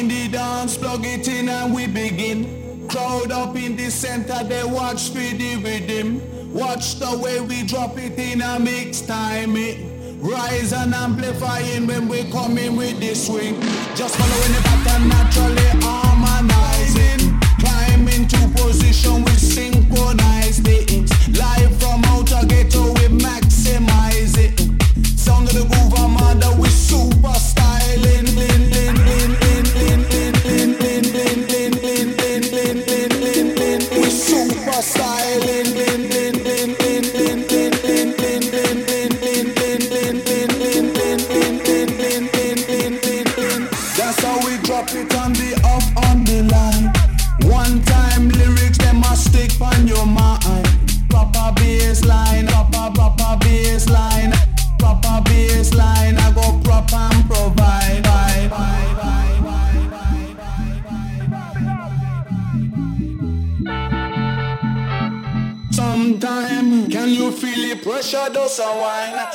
in the dance, plug it in and we begin. Crowd up in the center, they watch for the rhythm. Watch the way we drop it in a mix timing. Rise and amplifying when we come in with this swing. Just following the pattern naturally harmonizing. Climbing to position with bundles of wine.